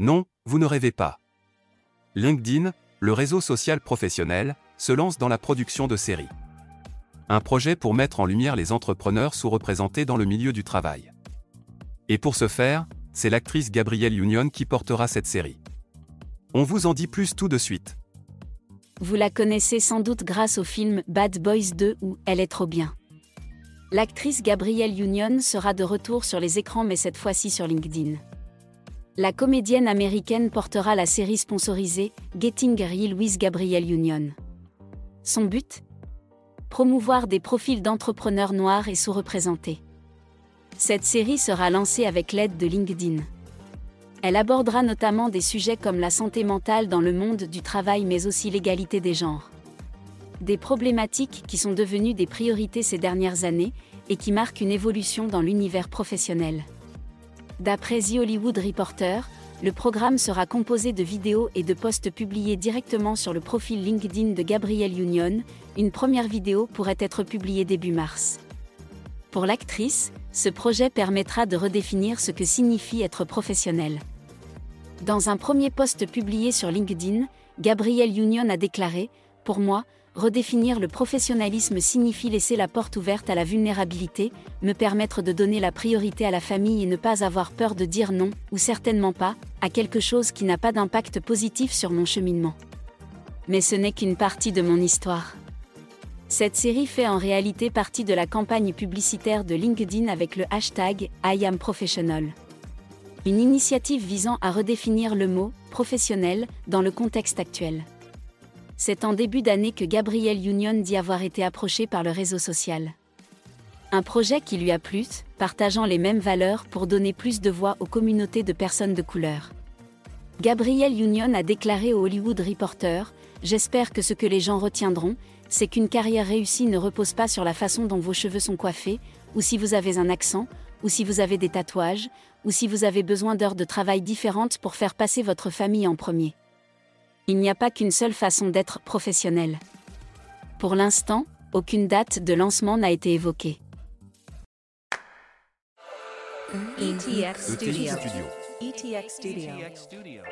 Non, vous ne rêvez pas. LinkedIn, le réseau social professionnel, se lance dans la production de séries. Un projet pour mettre en lumière les entrepreneurs sous-représentés dans le milieu du travail. Et pour ce faire, c'est l'actrice Gabrielle Union qui portera cette série. On vous en dit plus tout de suite. Vous la connaissez sans doute grâce au film Bad Boys 2 où Elle est trop bien. L'actrice Gabrielle Union sera de retour sur les écrans mais cette fois-ci sur LinkedIn. La comédienne américaine portera la série sponsorisée Getting Real with Gabrielle Union. Son but? Promouvoir des profils d'entrepreneurs noirs et sous-représentés. Cette série sera lancée avec l'aide de LinkedIn. Elle abordera notamment des sujets comme la santé mentale dans le monde du travail mais aussi l'égalité des genres. Des problématiques qui sont devenues des priorités ces dernières années et qui marquent une évolution dans l'univers professionnel. D'après The Hollywood Reporter, le programme sera composé de vidéos et de posts publiés directement sur le profil LinkedIn de Gabrielle Union. Une première vidéo pourrait être publiée début mars. Pour l'actrice, ce projet permettra de redéfinir ce que signifie être professionnel. Dans un premier post publié sur LinkedIn, Gabrielle Union a déclaré Pour moi, redéfinir le professionnalisme signifie laisser la porte ouverte à la vulnérabilité, me permettre de donner la priorité à la famille et ne pas avoir peur de dire non, ou certainement pas, à quelque chose qui n'a pas d'impact positif sur mon cheminement. Mais ce n'est qu'une partie de mon histoire. Cette série fait en réalité partie de la campagne publicitaire de LinkedIn avec le hashtag IamProfessional. Une initiative visant à redéfinir le mot professionnel dans le contexte actuel. C'est en début d'année que Gabrielle Union dit avoir été approchée par le réseau social. Un projet qui lui a plu, partageant les mêmes valeurs pour donner plus de voix aux communautés de personnes de couleur. Gabrielle Union a déclaré au Hollywood Reporter J'espère que ce que les gens retiendront, c'est qu'une carrière réussie ne repose pas sur la façon dont vos cheveux sont coiffés, ou si vous avez un accent, ou si vous avez des tatouages, ou si vous avez besoin d'heures de travail différentes pour faire passer votre famille en premier. Il n'y a pas qu'une seule façon d'être professionnel. Pour l'instant, aucune date de lancement n'a été évoquée. ETX Studio. ETX Studio.